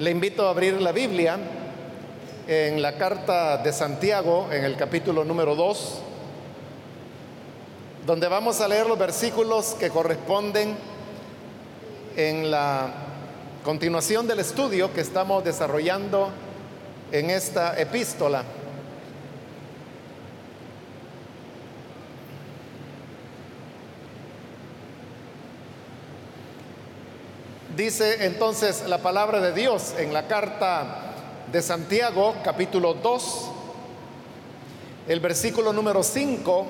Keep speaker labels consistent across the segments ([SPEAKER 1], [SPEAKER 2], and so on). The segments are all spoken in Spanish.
[SPEAKER 1] Le invito a abrir la Biblia en la carta de Santiago, en el capítulo número 2, donde vamos a leer los versículos que corresponden en la continuación del estudio que estamos desarrollando en esta epístola. Dice entonces la palabra de Dios en la carta de Santiago, capítulo 2, el versículo número 5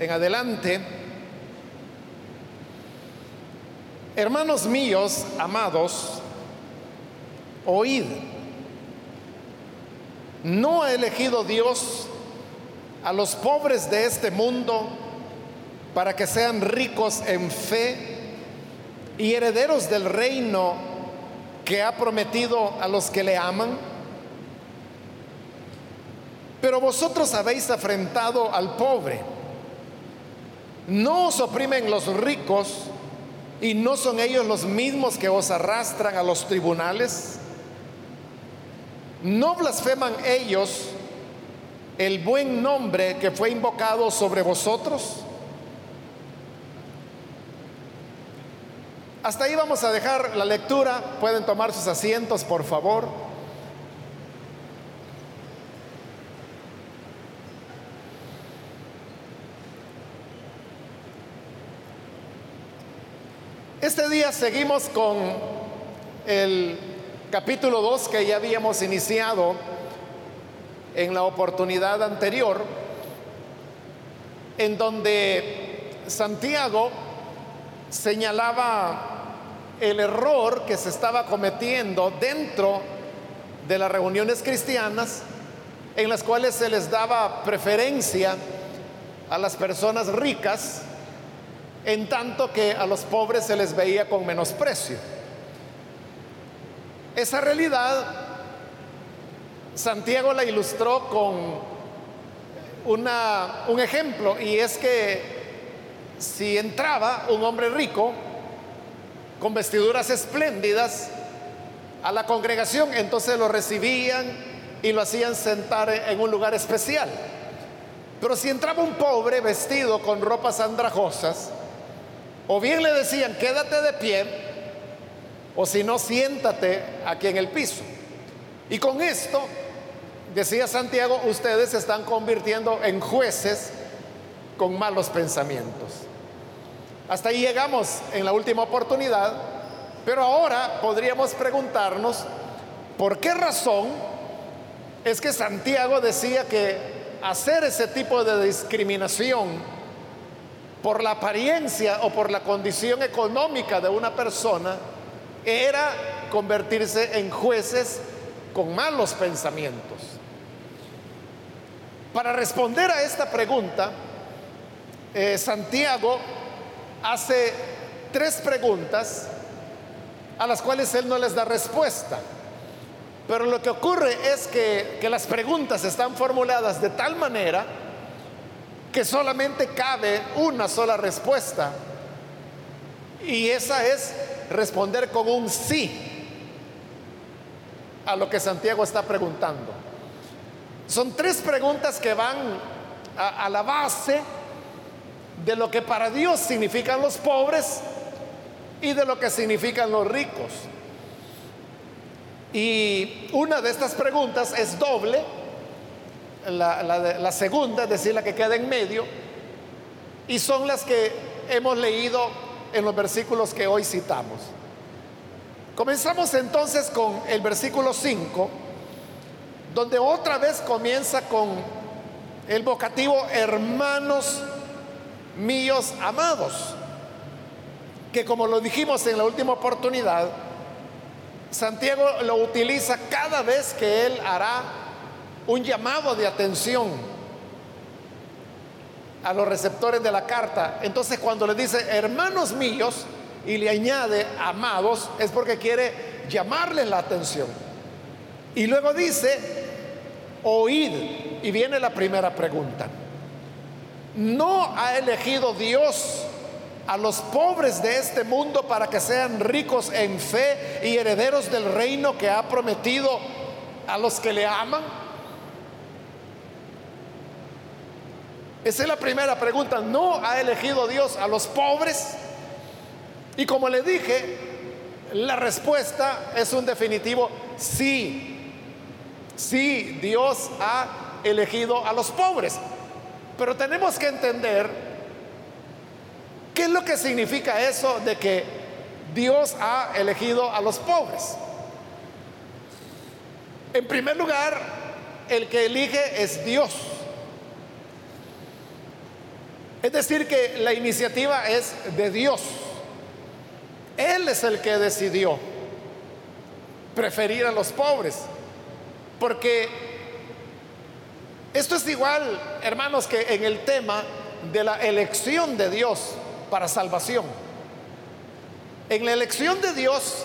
[SPEAKER 1] en adelante. Hermanos míos, amados, oíd. ¿No ha elegido Dios a los pobres de este mundo para que sean ricos en fe y herederos del reino que ha prometido a los que le aman? Pero vosotros habéis afrentado al pobre. No os oprimen los ricos y no son ellos los mismos que os arrastran a los tribunales. ¿No blasfeman ellos el buen nombre que fue invocado sobre vosotros? Hasta ahí vamos a dejar la lectura. Pueden tomar sus asientos, por favor. Este día seguimos con el capítulo 2 que ya habíamos iniciado en la oportunidad anterior, en donde Santiago señalaba el error que se estaba cometiendo dentro de las reuniones cristianas en las cuales se les daba preferencia a las personas ricas, en tanto que a los pobres se les veía con menosprecio. Esa realidad Santiago la ilustró con una, un ejemplo y es que si entraba un hombre rico con vestiduras espléndidas a la congregación, entonces lo recibían y lo hacían sentar en un lugar especial. Pero si entraba un pobre vestido con ropas andrajosas, o bien le decían, quédate de pie, o si no, siéntate aquí en el piso. Y con esto, decía Santiago, ustedes se están convirtiendo en jueces con malos pensamientos. Hasta ahí llegamos en la última oportunidad, pero ahora podríamos preguntarnos por qué razón es que Santiago decía que hacer ese tipo de discriminación por la apariencia o por la condición económica de una persona era convertirse en jueces con malos pensamientos. Para responder a esta pregunta, eh, Santiago hace tres preguntas a las cuales él no les da respuesta. Pero lo que ocurre es que, que las preguntas están formuladas de tal manera que solamente cabe una sola respuesta. Y esa es responder con un sí a lo que Santiago está preguntando. Son tres preguntas que van a, a, la base de lo que para Dios significan los pobres y de lo que significan los ricos. Y una de estas preguntas es doble. La, segunda, es decir, la que queda en medio, y son las que hemos leído en los versículos que hoy citamos. Comenzamos entonces con el versículo 5, donde otra vez comienza con el vocativo hermanos míos amados, que como lo dijimos en la última oportunidad, Santiago lo utiliza cada vez que él hará un llamado de atención a los receptores de la carta. Entonces cuando le dice hermanos míos y le añade amados, es porque quiere llamarles la atención. Y luego dice, oíd. Y viene la primera pregunta. ¿No ha elegido Dios a los pobres de este mundo para que sean ricos en fe y herederos del reino que ha prometido a los que le aman? Esa es la primera pregunta. ¿No ha elegido Dios a los pobres? Y como le dije, la respuesta es un definitivo sí. Sí, Dios ha elegido a los pobres. Pero tenemos que entender ¿Qué es lo que significa eso de que Dios ha elegido a los pobres? En primer lugar, el que elige es Dios. Es decir, que la iniciativa es de Dios. Él es el que decidió preferir a los pobres. Porque esto es igual, hermanos, que en el tema de la elección de Dios para salvación. En la elección de Dios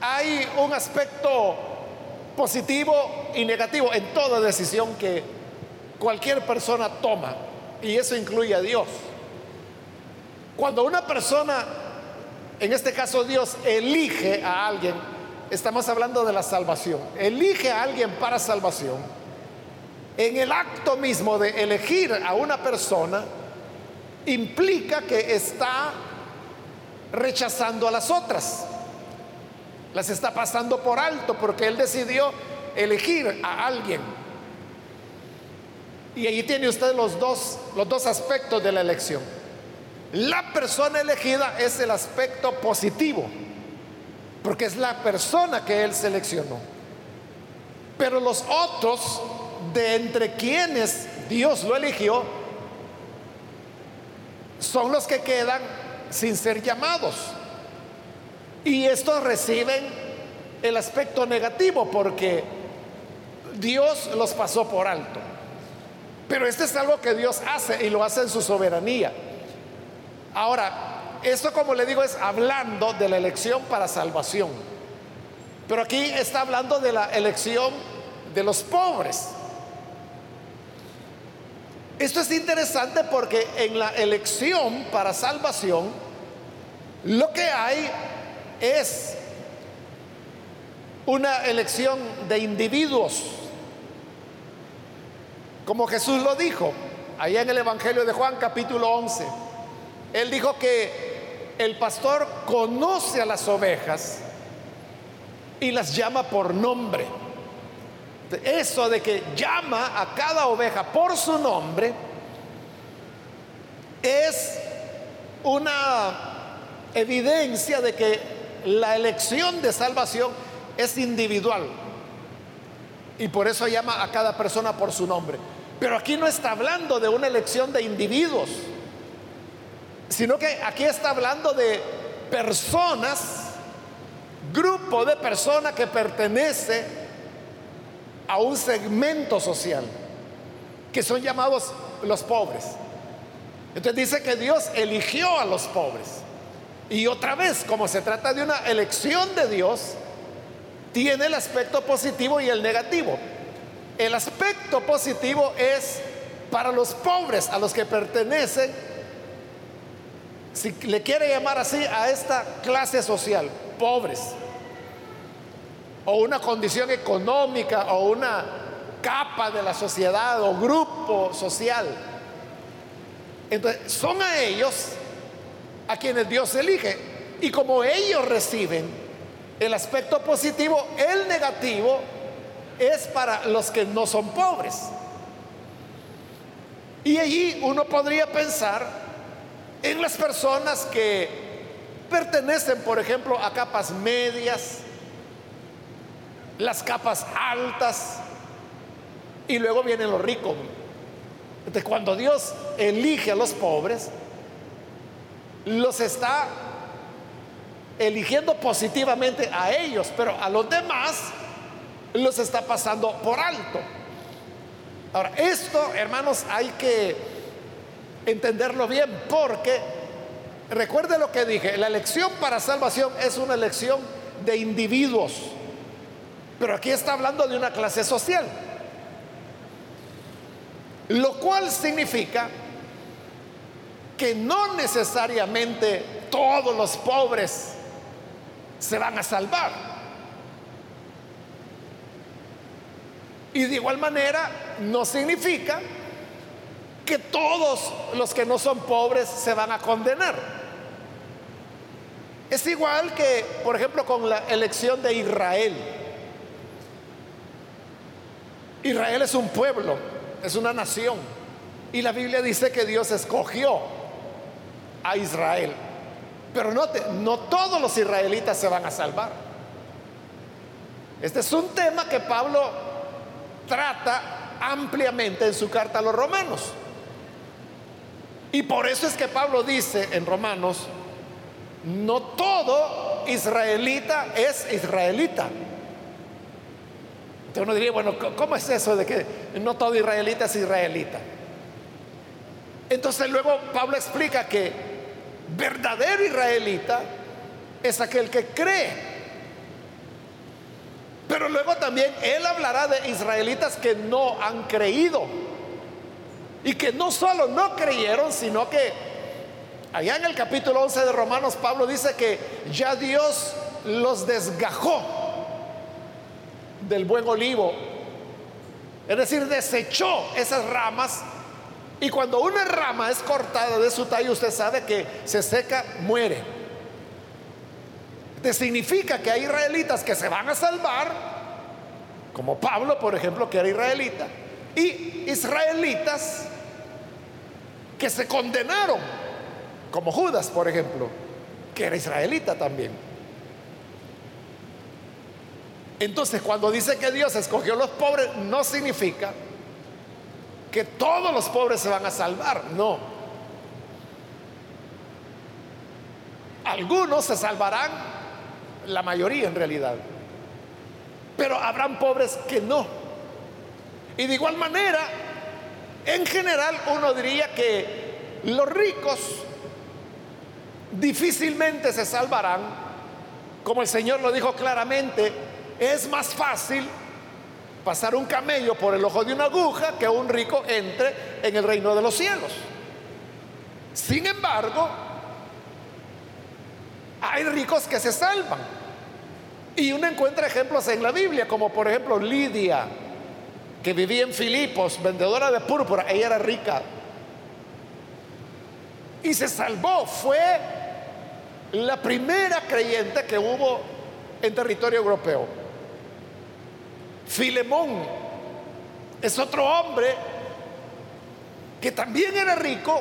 [SPEAKER 1] hay un aspecto positivo y negativo en toda decisión que cualquier persona toma, y eso incluye a Dios. Cuando una persona, en este caso Dios, elige a alguien, estamos hablando de la salvación, elige a alguien para salvación, en el acto mismo de elegir a una persona, implica que está rechazando a las otras. Las está pasando por alto porque él decidió elegir a alguien. Y ahí tiene usted los dos, los dos aspectos de la elección. La persona elegida es el aspecto positivo, porque es la persona que él seleccionó. Pero los otros, de entre quienes Dios lo eligió, son los que quedan sin ser llamados. Y estos reciben el aspecto negativo porque Dios los pasó por alto. Pero este es algo que Dios hace y lo hace en su soberanía. Ahora, esto como le digo es hablando de la elección para salvación. Pero aquí está hablando de la elección de los pobres. Esto es interesante porque en la elección para salvación, lo que hay es una elección de individuos, como Jesús lo dijo allá en el Evangelio de Juan capítulo 11. Él dijo que el pastor conoce a las ovejas y las llama por nombre. Eso de que llama a cada oveja por su nombre es una evidencia de que la elección de salvación es individual. Y por eso llama a cada persona por su nombre. Pero aquí no está hablando de una elección de individuos, sino que aquí está hablando de personas, grupo de personas que pertenece a un segmento social que son llamados los pobres. Entonces dice que Dios eligió a los pobres. Y otra vez, como se trata de una elección de Dios, tiene el aspecto positivo y el negativo. El aspecto positivo es para los pobres, a los que pertenecen, si le quiere llamar así, a esta clase social, pobres o una condición económica o una capa de la sociedad o grupo social. Entonces, son a ellos a quienes Dios elige. Y como ellos reciben el aspecto positivo, el negativo es para los que no son pobres. Y allí uno podría pensar en las personas que pertenecen, por ejemplo, a capas medias, las capas altas y luego vienen los ricos. Entonces, cuando Dios elige a los pobres, los está eligiendo positivamente a ellos, pero a los demás los está pasando por alto. Ahora, esto, hermanos, hay que entenderlo bien porque recuerde lo que dije, la elección para salvación es una elección de individuos. Pero aquí está hablando de una clase social. Lo cual significa que no necesariamente todos los pobres se van a salvar. Y de igual manera no significa que todos los que no son pobres se van a condenar. Es igual que, por ejemplo, con la elección de Israel. Israel es un pueblo, es una nación. Y la Biblia dice que Dios escogió a Israel. Pero note, no todos los israelitas se van a salvar. Este es un tema que Pablo trata ampliamente en su carta a los romanos. Y por eso es que Pablo dice en Romanos, no todo israelita es israelita. Entonces uno diría, bueno, ¿cómo es eso de que no todo israelita es israelita? Entonces luego Pablo explica que verdadero israelita es aquel que cree. Pero luego también él hablará de israelitas que no han creído. Y que no solo no creyeron, sino que allá en el capítulo 11 de Romanos, Pablo dice que ya Dios los desgajó del buen olivo. Es decir, desechó esas ramas. Y cuando una rama es cortada de su tallo, usted sabe que se seca, muere. Te significa que hay israelitas que se van a salvar, como Pablo, por ejemplo, que era israelita, y israelitas que se condenaron, como Judas, por ejemplo, que era israelita también. Entonces, cuando dice que Dios escogió a los pobres, no significa que todos los pobres se van a salvar, no. Algunos se salvarán, la mayoría en realidad, pero habrán pobres que no. Y de igual manera, en general uno diría que los ricos difícilmente se salvarán, como el Señor lo dijo claramente, es más fácil pasar un camello por el ojo de una aguja que un rico entre en el reino de los cielos. Sin embargo, hay ricos que se salvan. Y uno encuentra ejemplos en la Biblia, como por ejemplo Lidia, que vivía en Filipos, vendedora de púrpura, ella era rica. Y se salvó, fue la primera creyente que hubo en territorio europeo. Filemón es otro hombre que también era rico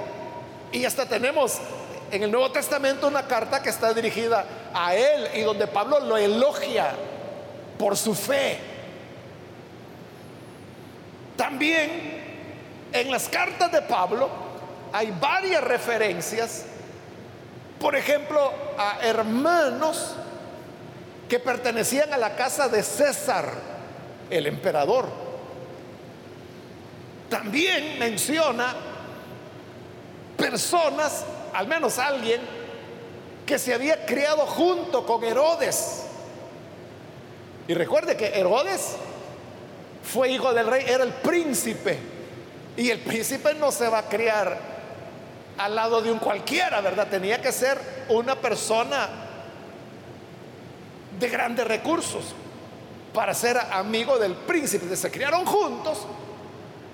[SPEAKER 1] y hasta tenemos en el Nuevo Testamento una carta que está dirigida a él y donde Pablo lo elogia por su fe. También en las cartas de Pablo hay varias referencias, por ejemplo, a hermanos que pertenecían a la casa de César, el emperador. También menciona personas, al menos alguien, que se había criado junto con Herodes. Y recuerde que Herodes fue hijo del rey, era el príncipe. Y el príncipe no se va a criar al lado de un cualquiera, ¿verdad? Tenía que ser una persona de grandes recursos para ser amigo del príncipe. Se criaron juntos.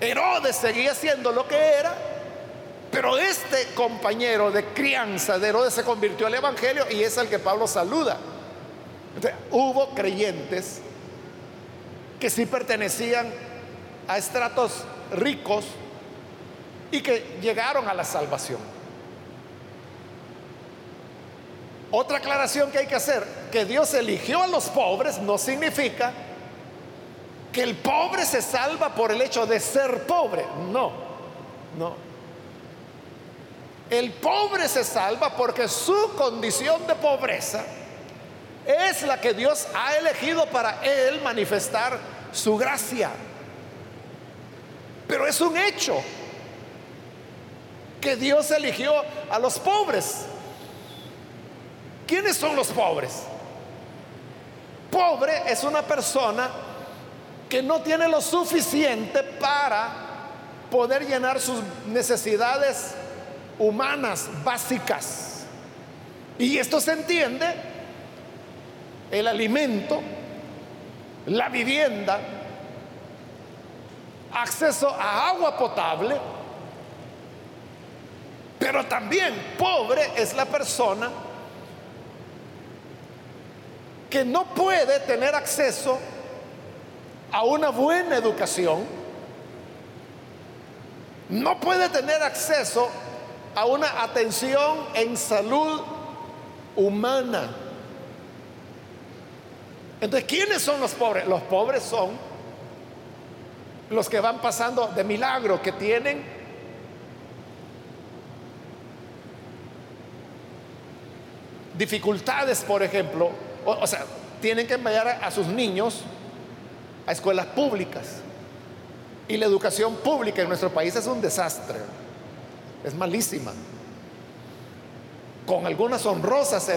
[SPEAKER 1] Herodes seguía siendo lo que era, pero este compañero de crianza de Herodes se convirtió al Evangelio y es el que Pablo saluda. hubo creyentes que sí pertenecían a estratos ricos y que llegaron a la salvación. Otra aclaración que hay que hacer, que Dios eligió a los pobres no significa que el pobre se salva por el hecho de ser pobre. No, no. El pobre se salva porque su condición de pobreza es la que Dios ha elegido para él manifestar su gracia. Pero es un hecho que Dios eligió a los pobres. ¿Quiénes son los pobres? Pobre es una persona que no tiene lo suficiente para poder llenar sus necesidades humanas básicas. Y esto se entiende, el alimento, la vivienda, acceso a agua potable, pero también pobre es la persona que no puede tener acceso a una buena educación, no puede tener acceso a una atención en salud humana. Entonces, ¿quiénes son los pobres? Los pobres son los que van pasando de milagro, que tienen dificultades, por ejemplo, o, sea, tienen que enviar a sus niños a escuelas públicas. Y la educación pública en nuestro país es un desastre, es malísima. Con algunas honrosas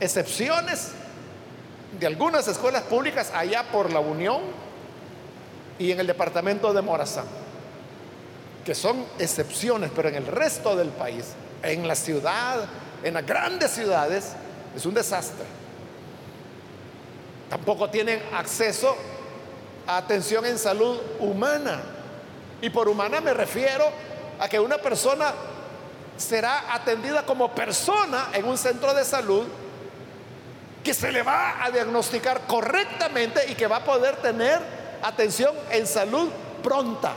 [SPEAKER 1] excepciones de algunas escuelas públicas allá por la Unión y en el departamento de Morazán, que son excepciones, pero en el resto del país, en la ciudad, en las grandes ciudades, es un desastre. Tampoco tienen acceso a atención en salud humana. Y por humana me refiero a que una persona será atendida como persona en un centro de salud que se le va a diagnosticar correctamente y que va a poder tener atención en salud pronta.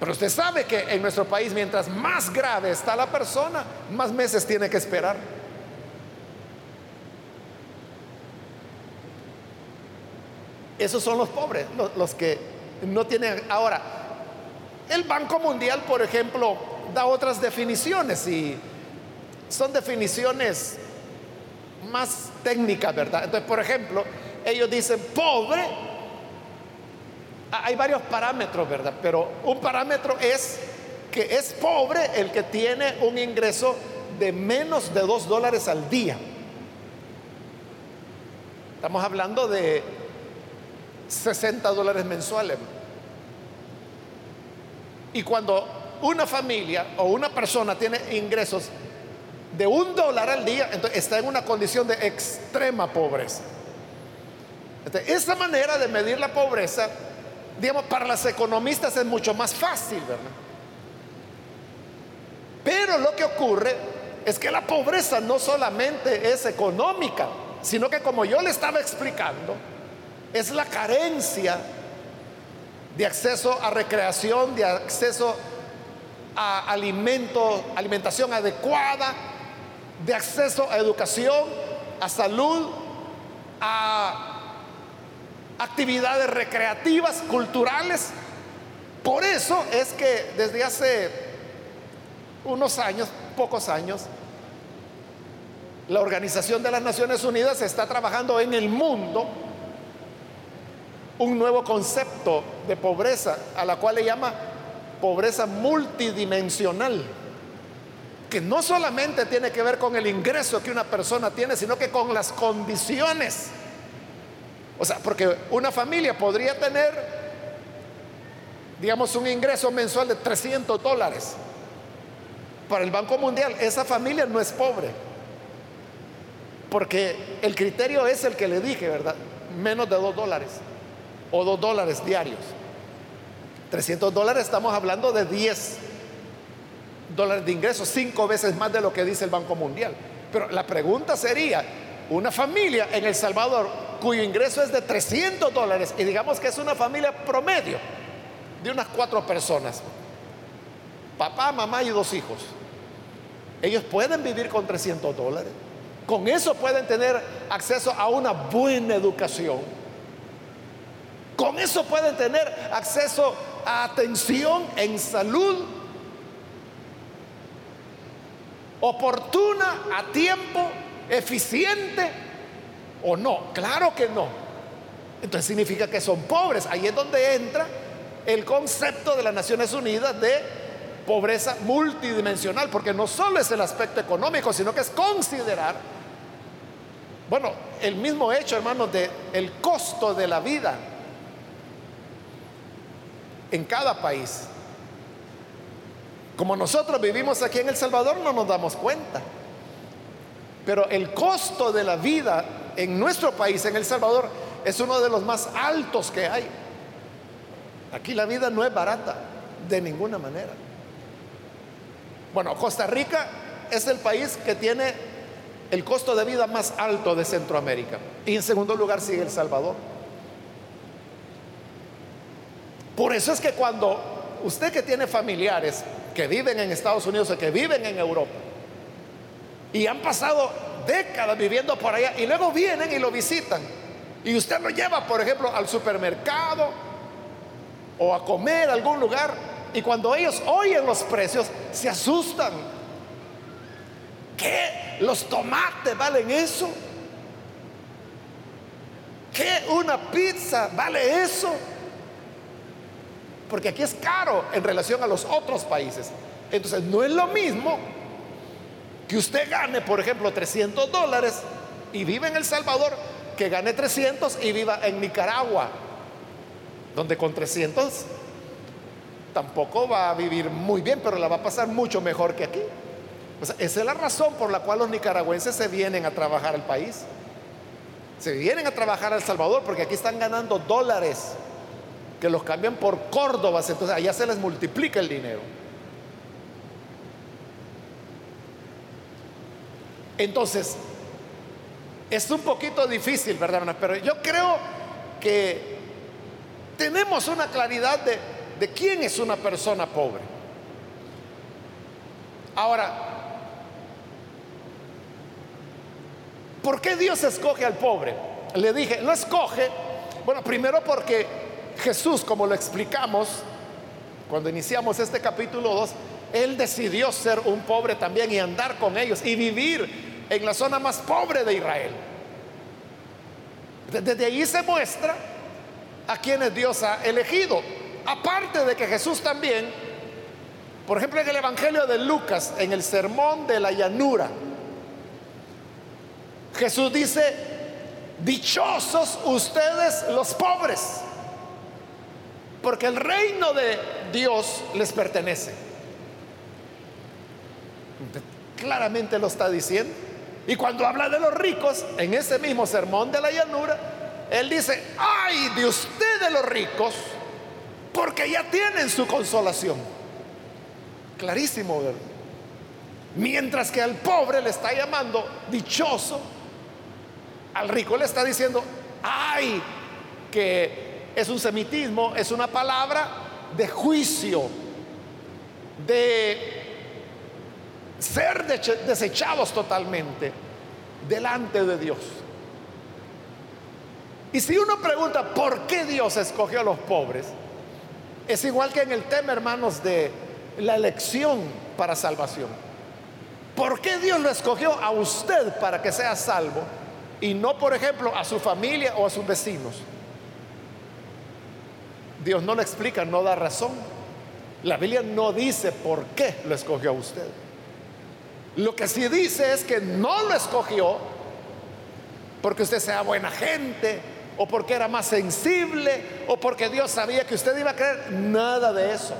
[SPEAKER 1] Pero usted sabe que en nuestro país, mientras más grave está la persona, más meses tiene que esperar. Esos son los pobres, los, que no tienen... Ahora, el Banco Mundial, por ejemplo, da otras definiciones y son definiciones más técnicas, ¿verdad? Entonces, por ejemplo, ellos dicen pobre, hay varios parámetros, ¿verdad? Pero un parámetro es que es pobre el que tiene un ingreso de menos de dos dólares al día. Estamos hablando de 60 dólares mensuales. Y cuando una familia o una persona tiene ingresos de un dólar al día, entonces está en una condición de extrema pobreza. esa manera de medir la pobreza, digamos, para las economistas es mucho más fácil, ¿verdad? Pero lo que ocurre es que la pobreza no solamente es económica, sino que como yo le estaba explicando, es la carencia de acceso a recreación, de acceso a alimento, alimentación adecuada, de acceso a educación, a salud, a actividades recreativas, culturales. Por eso es que desde hace unos años, pocos años, la Organización de las Naciones Unidas está trabajando en el mundo un nuevo concepto de pobreza, a la cual le llama pobreza multidimensional, que no solamente tiene que ver con el ingreso que una persona tiene, sino que con las condiciones. O sea, porque una familia podría tener, digamos, un ingreso mensual de 300 dólares. Para el Banco Mundial, esa familia no es pobre. Porque el criterio es el que le dije, ¿verdad? Menos de 2 dólares o 2 dólares diarios. 300 dólares estamos hablando de 10 dólares de ingresos, cinco veces más de lo que dice el Banco Mundial. Pero la pregunta sería, una familia en El Salvador cuyo ingreso es de 300 dólares y digamos que es una familia promedio de unas cuatro personas, papá, mamá y dos hijos, ellos pueden vivir con 300 dólares. Con eso pueden tener acceso a una buena educación con eso pueden tener acceso a atención en salud oportuna, a tiempo, eficiente o no. Claro que no. Entonces significa que son pobres. Ahí es donde entra el concepto de las Naciones Unidas de pobreza multidimensional, porque no solo es el aspecto económico, sino que es considerar, bueno, el mismo hecho, hermanos, de el costo de la vida en cada país. Como nosotros vivimos aquí en El Salvador no nos damos cuenta. Pero el costo de la vida en nuestro país, en El Salvador, es uno de los más altos que hay. Aquí la vida no es barata, de ninguna manera. Bueno, Costa Rica es el país que tiene el costo de vida más alto de Centroamérica. Y en segundo lugar sigue El Salvador. Por eso es que cuando usted que tiene familiares que viven en Estados Unidos o que viven en Europa y han pasado décadas viviendo por allá y luego vienen y lo visitan y usted lo lleva, por ejemplo, al supermercado o a comer a algún lugar y cuando ellos oyen los precios se asustan. ¿Qué? ¿Los tomates valen eso? ¿Qué? ¿Una pizza vale eso? Porque aquí es caro en relación a los otros países. Entonces, no es lo mismo que usted gane, por ejemplo, 300 dólares y vive en El Salvador, que gane 300 y viva en Nicaragua, donde con 300 tampoco va a vivir muy bien, pero la va a pasar mucho mejor que aquí. esa es la razón por la cual los nicaragüenses se vienen a trabajar al país. Se vienen a trabajar a El Salvador porque aquí están ganando dólares que los cambian por Córdobas, entonces allá se les multiplica el dinero. Entonces, es un poquito difícil, ¿verdad? Pero yo creo que tenemos una claridad de, de quién es una persona pobre. Ahora, ¿por qué Dios escoge al pobre? Le dije, lo escoge, bueno, primero porque Jesús, como lo explicamos cuando iniciamos este capítulo 2, Él decidió ser un pobre también y andar con ellos y vivir en la zona más pobre de Israel. Desde ahí se muestra a quienes Dios ha elegido. Aparte de que Jesús también, por ejemplo en el Evangelio de Lucas, en el sermón de la llanura, Jesús dice, dichosos ustedes los pobres porque el reino de Dios les pertenece. Claramente lo está diciendo. Y cuando habla de los ricos, en ese mismo sermón de la llanura, él dice, ay de ustedes los ricos, porque ya tienen su consolación. Clarísimo, ¿verdad? Mientras que al pobre le está llamando dichoso, al rico le está diciendo, ay, que es un semitismo, es una palabra de juicio, de ser desechados totalmente delante de Dios. Y si uno pregunta por qué Dios escogió a los pobres, es igual que en el tema, hermanos, de la elección para salvación. ¿Por qué Dios lo escogió a usted para que sea salvo y no, por ejemplo, a su familia o a sus vecinos? Dios no lo explica, no da razón. La Biblia no dice por qué lo escogió a usted. Lo que sí dice es que no lo escogió porque usted sea buena gente o porque era más sensible o porque Dios sabía que usted iba a creer. Nada de eso.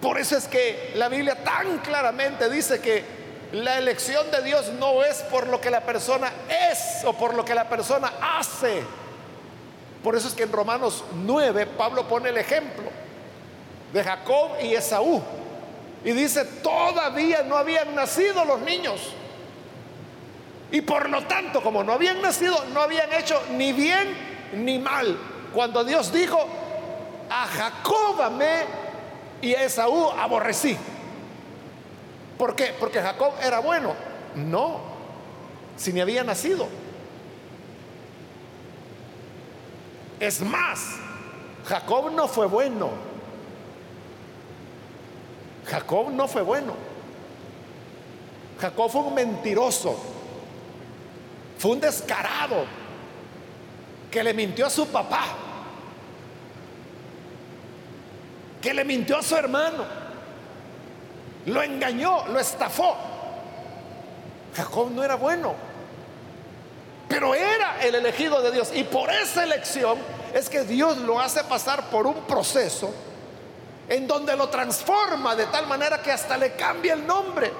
[SPEAKER 1] Por eso es que la Biblia tan claramente dice que la elección de Dios no es por lo que la persona es o por lo que la persona hace por eso es que en Romanos 9 Pablo pone el ejemplo de Jacob y Esaú. Y dice, todavía no habían nacido los niños. Y por lo tanto, como no habían nacido, no habían hecho ni bien ni mal. Cuando Dios dijo, a Jacob amé y a Esaú aborrecí. ¿Por qué? Porque Jacob era bueno. No, si ni había nacido. Es más, Jacob no fue bueno. Jacob no fue bueno. Jacob fue un mentiroso. Fue un descarado que le mintió a su papá. Que le mintió a su hermano. Lo engañó, lo estafó. Jacob no era bueno. Pero era el elegido de Dios. Y por esa elección es que Dios lo hace pasar por un proceso en donde lo transforma de tal manera que hasta le cambia el nombre.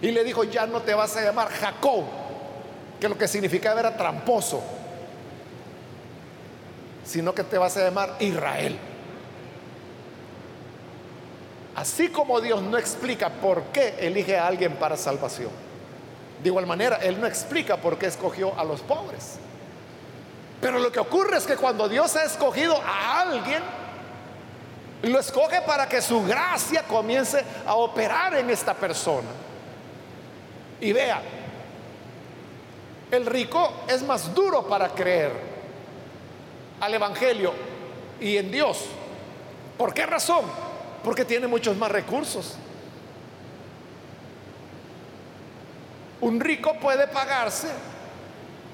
[SPEAKER 1] Y le dijo, ya no te vas a llamar Jacob, que lo que significaba era tramposo, sino que te vas a llamar Israel. Así como Dios no explica por qué elige a alguien para salvación, de igual manera, Él no explica por qué escogió a los pobres. Pero lo que ocurre es que cuando Dios ha escogido a alguien, lo escoge para que su gracia comience a operar en esta persona. Y vea, el rico es más duro para creer al Evangelio y en Dios. ¿Por qué razón? Porque tiene muchos más recursos. Un rico puede pagarse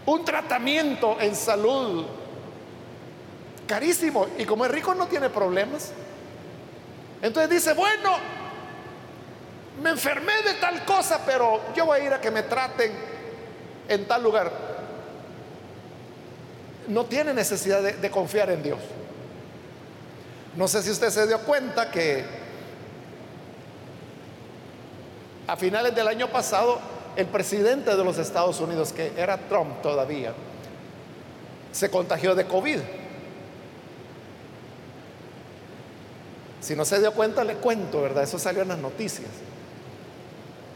[SPEAKER 1] un tratamiento en salud carísimo y como es rico no tiene problemas. Entonces dice, bueno, me enfermé de tal cosa, pero yo voy a ir a que me traten en tal lugar. No tiene necesidad de, de confiar en Dios. No sé si usted se dio cuenta que a finales del año pasado el presidente de los Estados Unidos, que era Trump todavía, se contagió de COVID. Si no se dio cuenta, le cuento, ¿verdad? Eso salió en las noticias.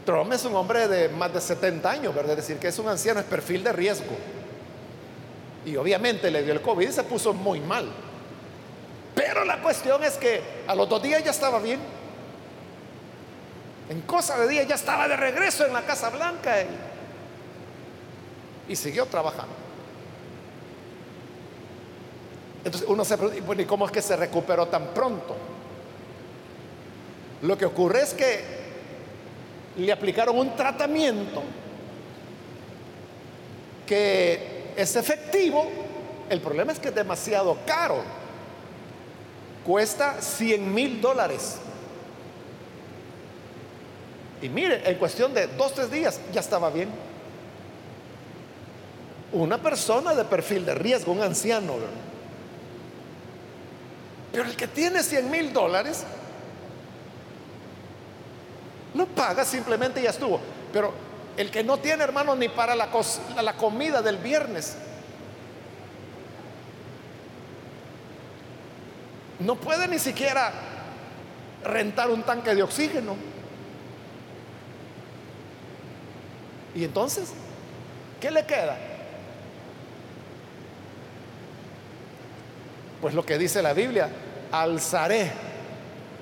[SPEAKER 1] Trump es un hombre de más de 70 años, ¿verdad? Es decir, que es un anciano, es perfil de riesgo. Y obviamente le dio el COVID y se puso muy mal. Pero la cuestión es que a los dos días ya estaba bien. En cosa de día ya estaba de regreso en la Casa Blanca y, siguió trabajando. Entonces uno se pregunta, bueno, ¿y cómo es que se recuperó tan pronto? Lo que ocurre es que le aplicaron un tratamiento que es efectivo. El problema es que es demasiado caro. Cuesta 100 mil dólares. Y mire, en cuestión de dos, tres días ya estaba bien. Una persona de perfil de riesgo, un anciano. Pero el que tiene 100 mil dólares, no paga, simplemente ya estuvo. Pero el que no tiene, hermano, ni para la, la comida del viernes, no puede ni siquiera rentar un tanque de oxígeno. ¿Y entonces? ¿Qué le queda? Pues lo que dice la Biblia, alzaré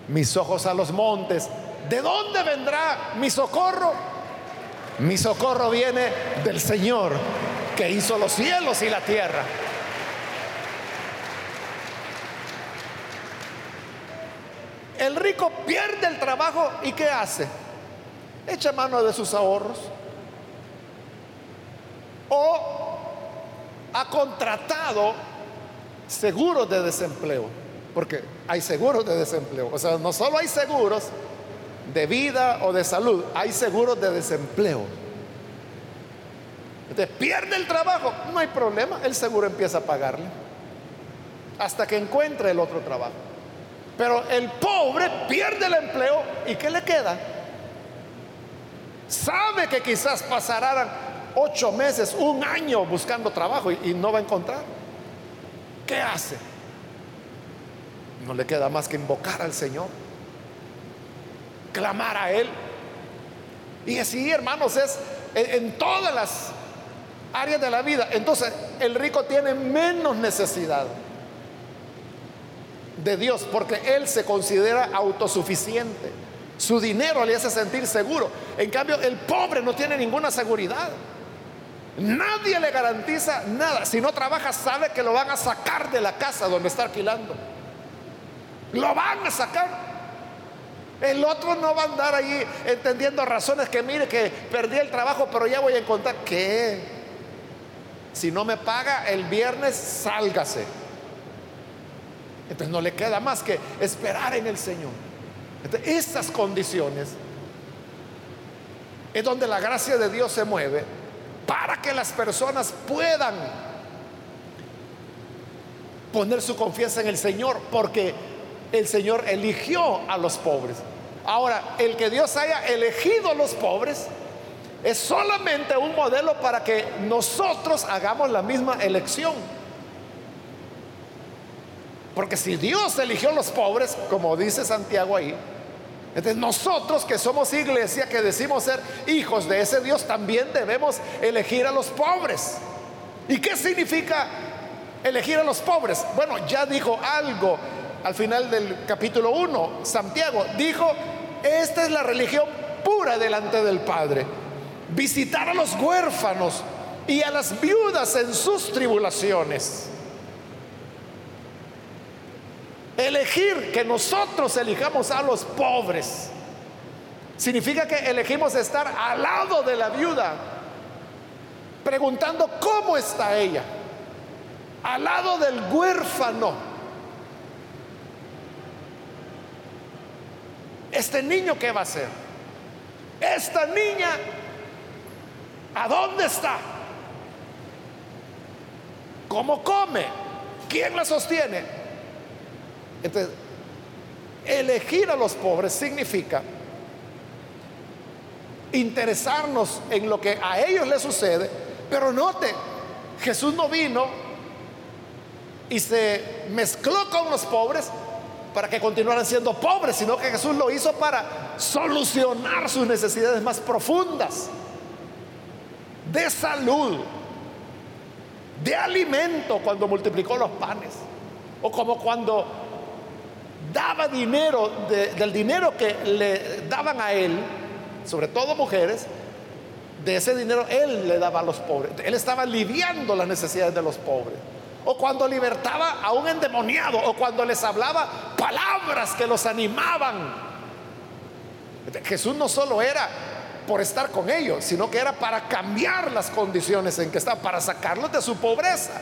[SPEAKER 1] mis ojos a los montes. ¿De dónde vendrá mi socorro? Mi socorro viene del Señor que hizo los cielos y la tierra. El rico pierde el trabajo y ¿qué hace? Echa mano de sus ahorros o ha contratado seguros de desempleo, porque hay seguros de desempleo. O sea, no solo hay seguros de vida o de salud, hay seguros de desempleo. Entonces pierde el trabajo, no hay problema, el seguro empieza a pagarle hasta que encuentre el otro trabajo. Pero el pobre pierde el empleo y ¿qué le queda? Sabe que quizás pasarán ocho meses, un año buscando trabajo y, no va a encontrar. ¿Qué hace? No le queda más que invocar al Señor, clamar a Él. Y así, hermanos, es en, todas las áreas de la vida. Entonces, el rico tiene menos necesidad de Dios porque Él se considera autosuficiente. Su dinero le hace sentir seguro. En cambio, el pobre no tiene ninguna seguridad. Nadie le garantiza nada. Si no trabaja, sabe que lo van a sacar de la casa donde está alquilando. Lo van a sacar. El otro no va a andar ahí entendiendo razones que mire que perdí el trabajo, pero ya voy a encontrar. ¿Qué? Si no me paga el viernes, sálgase. Entonces no le queda más que esperar en el Señor. Estas condiciones es donde la gracia de Dios se mueve para que las personas puedan poner su confianza en el Señor, porque el Señor eligió a los pobres. Ahora, el que Dios haya elegido a los pobres es solamente un modelo para que nosotros hagamos la misma elección. Porque si Dios eligió a los pobres, como dice Santiago ahí, entonces nosotros que somos iglesia, que decimos ser hijos de ese Dios, también debemos elegir a los pobres. ¿Y qué significa elegir a los pobres? Bueno, ya dijo algo al final del capítulo 1, Santiago dijo, esta es la religión pura delante del Padre. Visitar a los huérfanos y a las viudas en sus tribulaciones. Elegir que nosotros elijamos a los pobres significa que elegimos estar al lado de la viuda, preguntando cómo está ella, al lado del huérfano. Este niño, ¿qué va a hacer? Esta niña, ¿a dónde está? ¿Cómo come? ¿Quién la sostiene? Entonces, elegir a los pobres significa interesarnos en lo que a ellos les sucede, pero note, Jesús no vino y se mezcló con los pobres para que continuaran siendo pobres, sino que Jesús lo hizo para solucionar sus necesidades más profundas de salud, de alimento cuando multiplicó los panes, o como cuando daba dinero, del dinero que le daban a él, sobre todo mujeres, de ese dinero él le daba a los pobres. Él estaba aliviando las necesidades de los pobres. O cuando libertaba a un endemoniado, o cuando les hablaba palabras que los animaban. Jesús no solo era por estar con ellos, sino que era para cambiar las condiciones en que estaban, para sacarlos de su pobreza.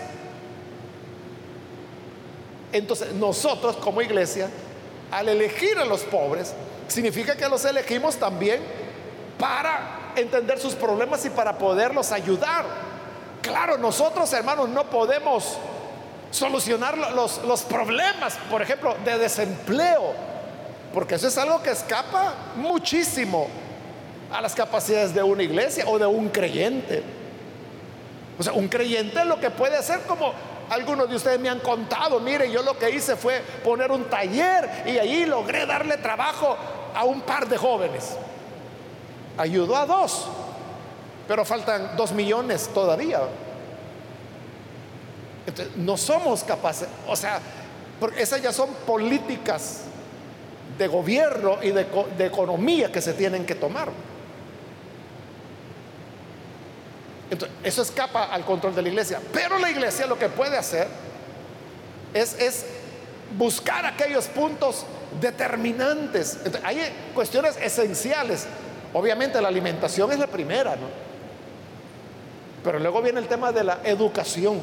[SPEAKER 1] Entonces nosotros como iglesia, al elegir a los pobres, significa que los elegimos también para entender sus problemas y para poderlos ayudar. Claro, nosotros hermanos no podemos solucionar los, los problemas, por ejemplo, de desempleo, porque eso es algo que escapa muchísimo a las capacidades de una iglesia o de un creyente. O sea, un creyente lo que puede hacer como algunos de ustedes me han contado, mire, yo lo que hice fue poner un taller y ahí logré darle trabajo a un par de jóvenes. Ayudó a dos, pero faltan dos millones todavía. Entonces, no somos capaces, o sea, esas ya son políticas de gobierno y de economía que se tienen que tomar. Entonces, eso escapa al control de la iglesia. Pero la iglesia lo que puede hacer es, buscar aquellos puntos determinantes. hay cuestiones esenciales. Obviamente la alimentación es la primera, ¿no? Pero luego viene el tema de la educación.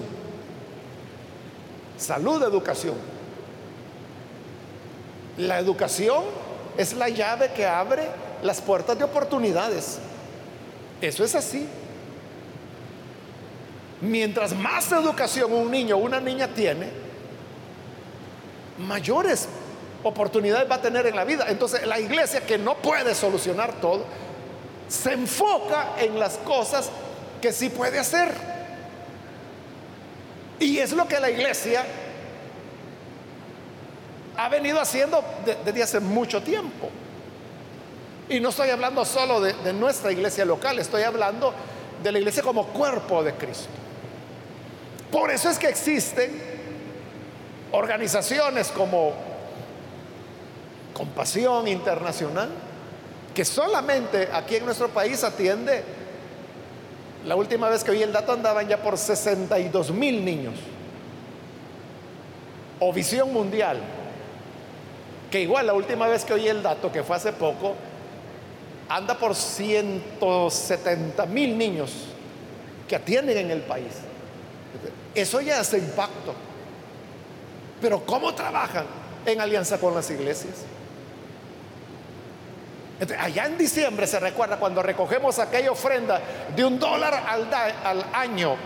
[SPEAKER 1] Salud, educación. La educación es la llave que abre las puertas de oportunidades. Eso es así. Mientras más educación un niño o una niña tiene, mayores oportunidades va a tener en la vida. Entonces la iglesia que no puede solucionar todo, se enfoca en las cosas que sí puede hacer. Y es lo que la iglesia ha venido haciendo desde hace mucho tiempo. Y no estoy hablando solo de nuestra iglesia local, estoy hablando de la iglesia como cuerpo de Cristo. Por eso es que existen organizaciones como Compasión Internacional, que solamente aquí en nuestro país atiende, la última vez que vi el dato andaban ya por 62 mil niños. O Visión Mundial, que igual la última vez que oí el dato, que fue hace poco, anda por 170 mil niños que atienden en el país. Eso ya hace impacto. Pero ¿cómo trabajan en alianza con las iglesias? allá en diciembre se recuerda cuando recogemos aquella ofrenda de un dólar al, año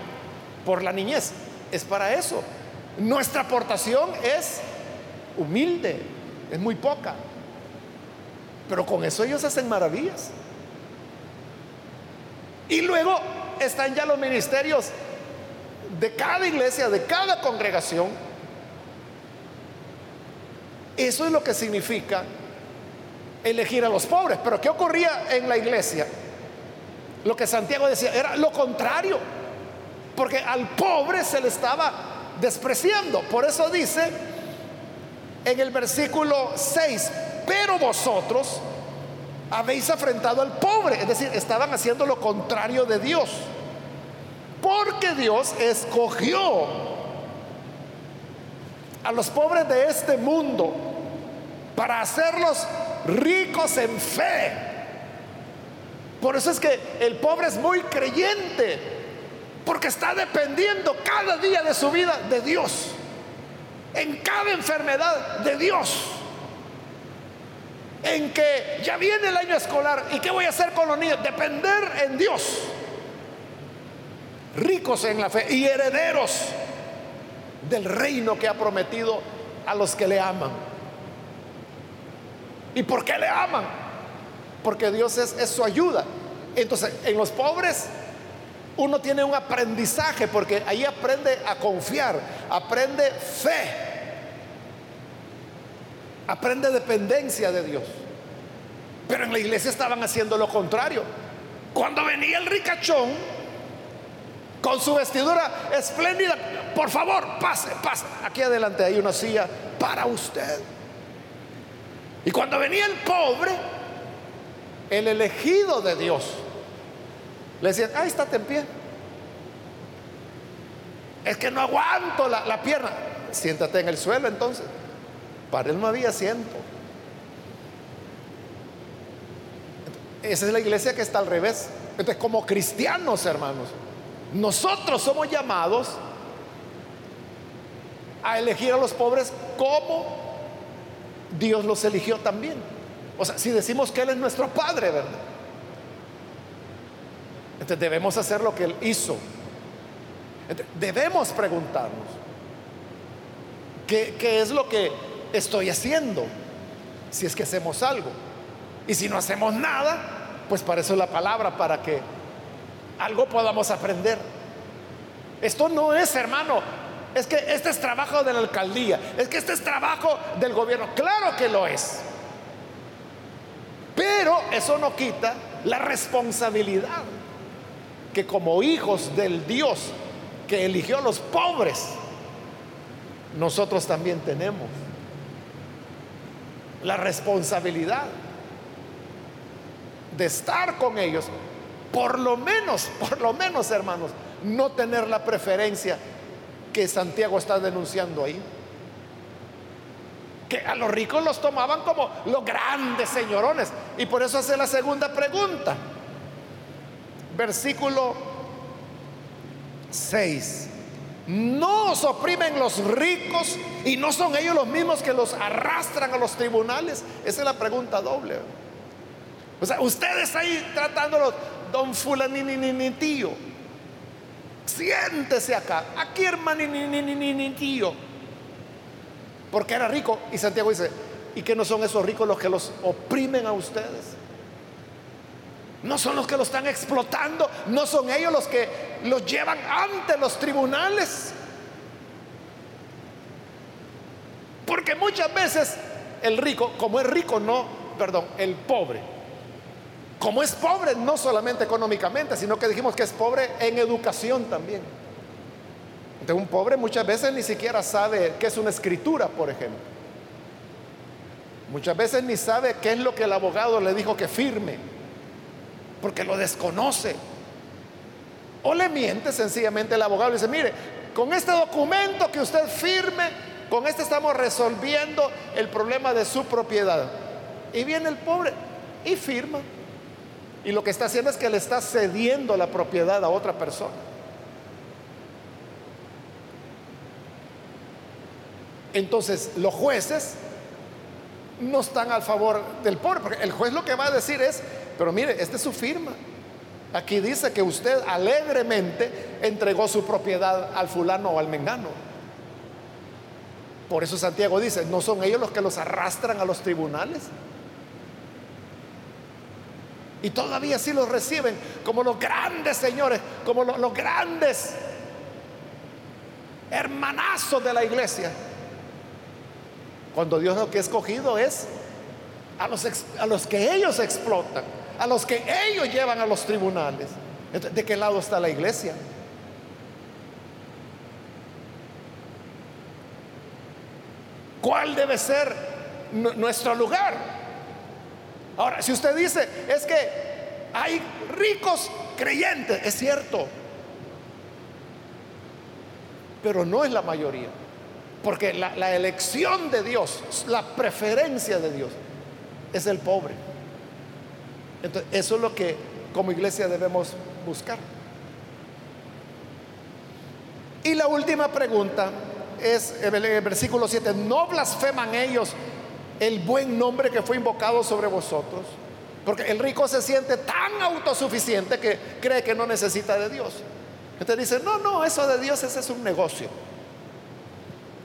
[SPEAKER 1] por la niñez. Es para eso. Nuestra aportación es humilde, es muy poca. Pero con eso ellos hacen maravillas. Y luego están ya los ministerios de cada iglesia, de cada congregación. Eso es lo que significa elegir a los pobres. Pero ¿qué ocurría en la iglesia? Lo que Santiago decía era lo contrario. Porque al pobre se le estaba despreciando. Por eso dice en el versículo 6, pero vosotros habéis afrentado al pobre, es decir, estaban haciendo lo contrario de Dios. Porque Dios escogió a los pobres de este mundo para hacerlos ricos en fe. Por eso es que el pobre es muy creyente, porque está dependiendo cada día de su vida de Dios, en cada enfermedad de Dios. En que ya viene el año escolar y qué voy a hacer con los niños, depender en Dios, ricos en la fe y herederos del reino que ha prometido a los que le aman. ¿Y por qué le aman? Porque Dios es, su ayuda. Entonces, en los pobres uno tiene un aprendizaje porque ahí aprende a confiar, aprende fe aprende dependencia de Dios. Pero en la iglesia estaban haciendo lo contrario. Cuando venía el ricachón con su vestidura espléndida, por favor, pase, pase. Aquí adelante hay una silla para usted. Y cuando venía el pobre, el elegido de Dios, le decían, ahí estate en pie. Es que no aguanto la, la pierna. Siéntate en el suelo entonces. Para él no había asiento. Esa es la iglesia que está al revés. Entonces, como cristianos, hermanos, nosotros somos llamados a elegir a los pobres como Dios los eligió también. O sea, si decimos que Él es nuestro Padre, ¿verdad? Entonces debemos hacer lo que Él hizo. debemos preguntarnos, ¿qué, ¿qué es lo que estoy haciendo? Si es que hacemos algo. Y si no hacemos nada, pues para eso es la palabra, para que algo podamos aprender. Esto no es, hermano, es que este es trabajo de la alcaldía, es que este es trabajo del gobierno. Claro que lo es. Pero eso no quita la responsabilidad que como hijos del Dios que eligió a los pobres, nosotros también tenemos la responsabilidad de estar con ellos, por lo menos, por lo menos hermanos, no tener la preferencia que Santiago está denunciando ahí. Que a los ricos los tomaban como los grandes señorones. Y por eso hace la segunda pregunta. Versículo 6. No os oprimen los ricos y no son ellos los mismos que los arrastran a los tribunales. Esa es la pregunta doble. O sea, ustedes ahí tratándolos, don fulanini ni, ni, tío. Siéntese acá. Aquí hermano ni, ni, ni, ni tío. Porque era rico. Y Santiago dice, ¿y que no son esos ricos los que los oprimen a ustedes? No son los que lo están explotando, no son ellos los que los llevan ante los tribunales. Porque muchas veces el rico, como es rico, no, perdón, el pobre, como es pobre no solamente económicamente, sino que dijimos que es pobre en educación también. Entonces un pobre muchas veces ni siquiera sabe qué es una escritura, por ejemplo. Muchas veces ni sabe qué es lo que el abogado le dijo que firme porque lo desconoce. O le miente sencillamente el abogado y dice, mire, con este documento que usted firme, con este estamos resolviendo el problema de su propiedad. Y viene el pobre y firma. Y lo que está haciendo es que le está cediendo la propiedad a otra persona. Entonces, los jueces no están a favor del pobre, porque el juez lo que va a decir es, pero mire, esta es su firma. Aquí dice que usted alegremente entregó su propiedad al fulano o al mengano. Por eso Santiago dice, ¿no son ellos los que los arrastran a los tribunales? Y todavía sí los reciben como los grandes señores, como los, los grandes hermanazos de la iglesia. Cuando Dios lo que ha escogido es a los, a los que ellos explotan, a los que ellos llevan a los tribunales. ¿De qué lado está la iglesia? ¿Cuál debe ser nuestro lugar? Ahora, si usted dice, es que hay ricos creyentes, es cierto, pero no es la mayoría. Porque la, elección de Dios, la preferencia de Dios, es el pobre. Entonces, eso es lo que como iglesia debemos buscar. Y la última pregunta es el versículo 7, no blasfeman ellos el buen nombre que fue invocado sobre vosotros. Porque el rico se siente tan autosuficiente que cree que no necesita de Dios. Usted dice, no, no, eso de Dios ese es un negocio.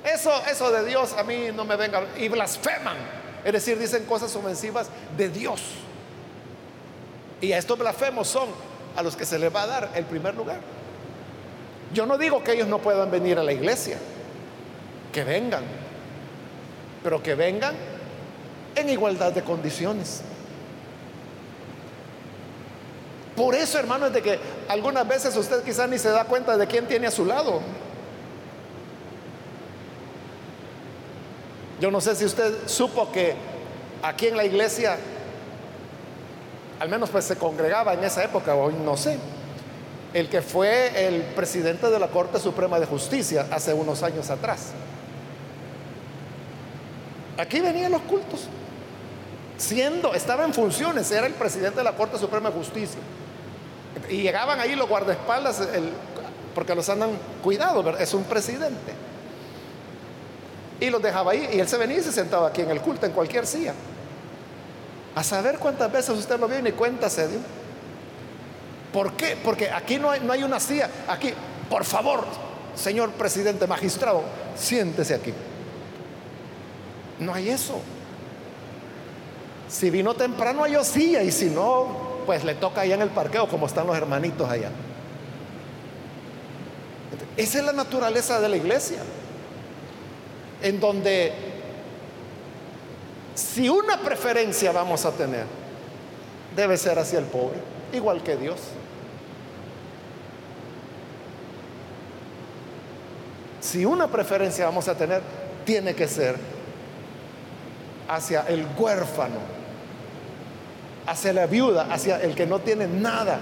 [SPEAKER 1] Eso, eso de Dios a mí no me venga. Y blasfeman. Es decir, dicen cosas ofensivas de Dios. Y a estos blasfemos son a los que se les va a dar el primer lugar. Yo no digo que ellos no puedan venir a la iglesia. Que vengan. Pero que vengan en igualdad de condiciones. Por eso, hermanos, de que algunas veces usted quizás ni se da cuenta de quién tiene a su lado. Yo no sé si usted supo que aquí en la iglesia, al menos pues se congregaba en esa época, hoy no sé, el que fue el presidente de la Corte Suprema de Justicia hace unos años atrás. Aquí venían los cultos, siendo, estaba en funciones, era el presidente de la Corte Suprema de Justicia. Y llegaban ahí los guardaespaldas, porque los andan cuidado, es un presidente. Y los dejaba ahí y él se venía y se sentaba aquí en el culto, en cualquier silla. A saber cuántas veces usted lo vio y ni cuenta se dio. ¿Por qué? Porque aquí no hay, no hay una silla. Aquí, por favor, señor presidente magistrado, siéntese aquí. No hay eso. Si vino temprano hay silla y si no, pues le toca allá en el parqueo como están los hermanitos allá. Esa es la naturaleza de la iglesia, en donde si una preferencia vamos a tener, debe ser hacia el pobre, igual que Dios. Si una preferencia vamos a tener, tiene que ser hacia el huérfano, hacia la viuda, hacia el que no tiene nada,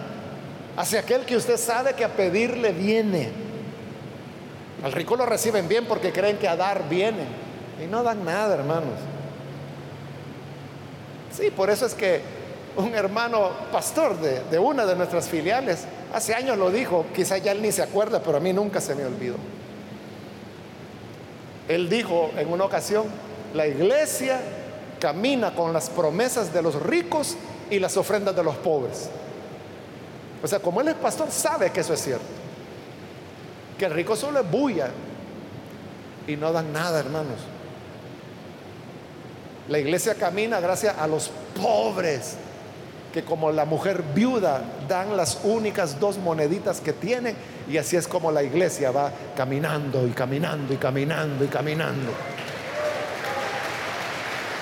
[SPEAKER 1] hacia aquel que usted sabe que a pedirle viene. Al rico lo reciben bien porque creen que a dar viene y no dan nada, hermanos. Sí, por eso es que un hermano pastor de, una de nuestras filiales hace años lo dijo, quizá ya él ni se acuerda, pero a mí nunca se me olvidó. Él dijo en una ocasión, la iglesia camina con las promesas de los ricos y las ofrendas de los pobres. O sea, como él es pastor, sabe que eso es cierto. Que el rico solo es bulla y no dan nada, hermanos. La iglesia camina gracias a los pobres, que como la mujer viuda dan las únicas dos moneditas que tienen y así es como la iglesia va caminando y caminando y caminando y caminando.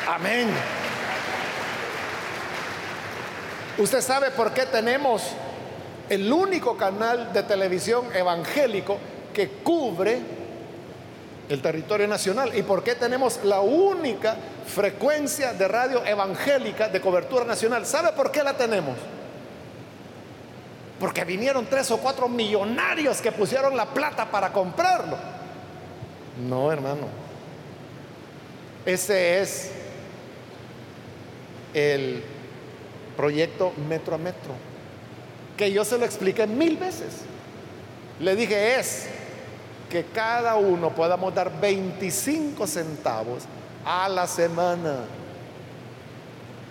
[SPEAKER 1] Amén. Usted sabe por qué tenemos el único canal de televisión evangélico que cubre el territorio nacional y por qué tenemos la única frecuencia de radio evangélica de cobertura nacional. ¿Sabe por qué la tenemos? Porque vinieron tres o cuatro millonarios que pusieron la plata para comprarlo. No, hermano. Ese es el proyecto metro a metro, que yo se lo expliqué mil veces. Le dije es que cada uno podamos dar 25 centavos a la semana.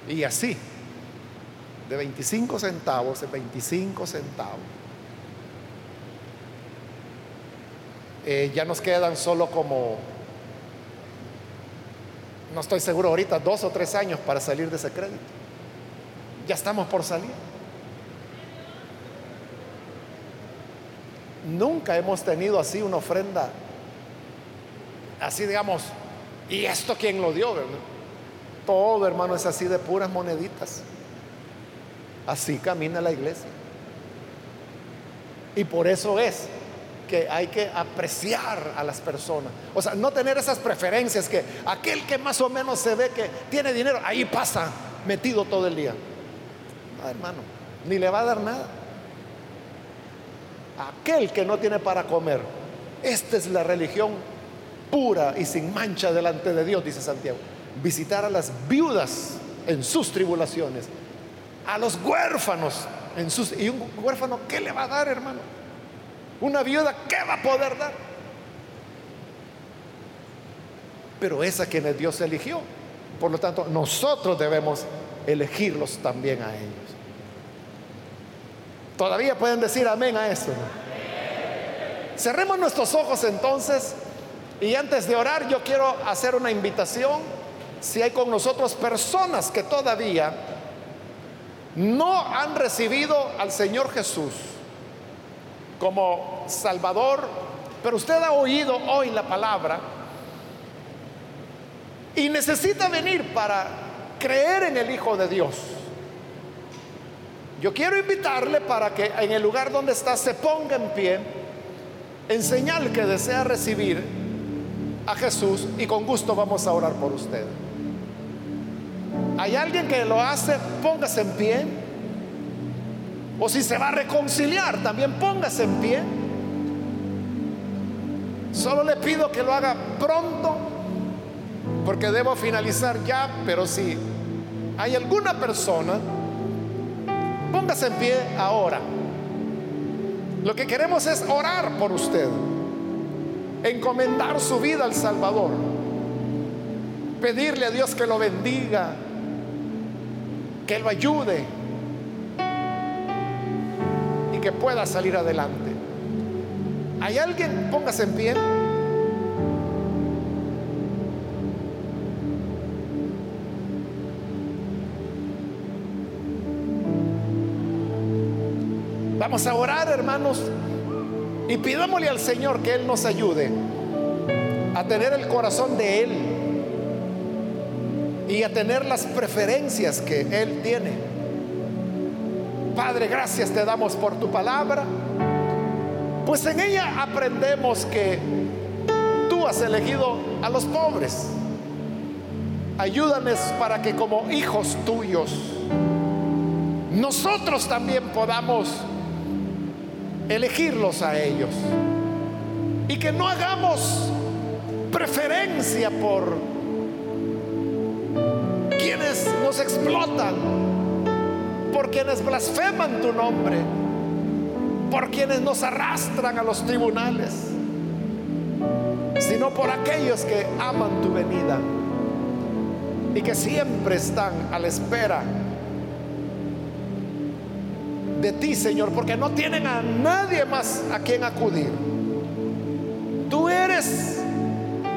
[SPEAKER 1] Y así, de 25 centavos en 25 centavos. Eh, ya nos quedan solo como no estoy seguro ahorita, dos o tres años para salir de ese crédito. Ya estamos por salir. Nunca hemos tenido así una ofrenda, así digamos, ¿y esto quién lo dio? Todo hermano es así de puras moneditas. Así camina la iglesia. Y por eso es que hay que apreciar a las personas. O sea, no tener esas preferencias que aquel que más o menos se ve que tiene dinero, ahí pasa metido todo el día. No, hermano, ni le va a dar nada. Aquel que no tiene para comer, esta es la religión pura y sin mancha delante de Dios, dice Santiago. Visitar a las viudas en sus tribulaciones, a los huérfanos en sus... ¿Y un huérfano qué le va a dar, hermano? Una viuda, ¿qué va a poder dar? Pero esa quienes Dios eligió. Por lo tanto, nosotros debemos elegirlos también a ellos. Todavía pueden decir amén a eso. Cerremos nuestros ojos entonces y antes de orar yo quiero hacer una invitación. Si hay con nosotros personas que todavía no han recibido al Señor Jesús como Salvador, pero usted ha oído hoy la palabra y necesita venir para creer en el Hijo de Dios. Yo quiero invitarle para que en el lugar donde está se ponga en pie en señal que desea recibir a Jesús y con gusto vamos a orar por usted. ¿Hay alguien que lo hace? Póngase en pie. O si se va a reconciliar, también póngase en pie. Solo le pido que lo haga pronto, porque debo finalizar ya, pero si hay alguna persona, póngase en pie ahora. Lo que queremos es orar por usted, encomendar su vida al Salvador, pedirle a Dios que lo bendiga, que lo ayude y que pueda salir adelante. ¿Hay alguien? Póngase en pie. Vamos a orar, hermanos, y pidámosle al Señor que Él nos ayude a tener el corazón de Él y a tener las preferencias que Él tiene. Padre, gracias te damos por tu palabra, pues en ella aprendemos que tú has elegido a los pobres. Ayúdanos para que como hijos tuyos, nosotros también podamos elegirlos a ellos. Y que no hagamos preferencia por quienes nos explotan, por quienes blasfeman tu nombre, por quienes nos arrastran a los tribunales, sino por aquellos que aman tu venida y que siempre están a la espera de ti, Señor, porque no tienen a nadie más a quien acudir. Tú eres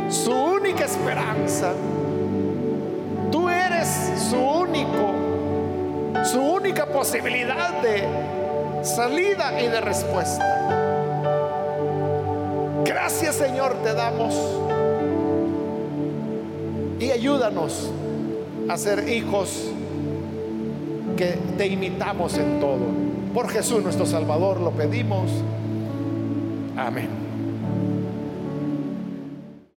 [SPEAKER 1] su única esperanza. Tú eres su único, su única posibilidad de salida y de respuesta. Gracias, Señor, te damos. Y ayúdanos a ser hijos que te imitamos en todo. Por Jesús nuestro Salvador lo pedimos. Amén.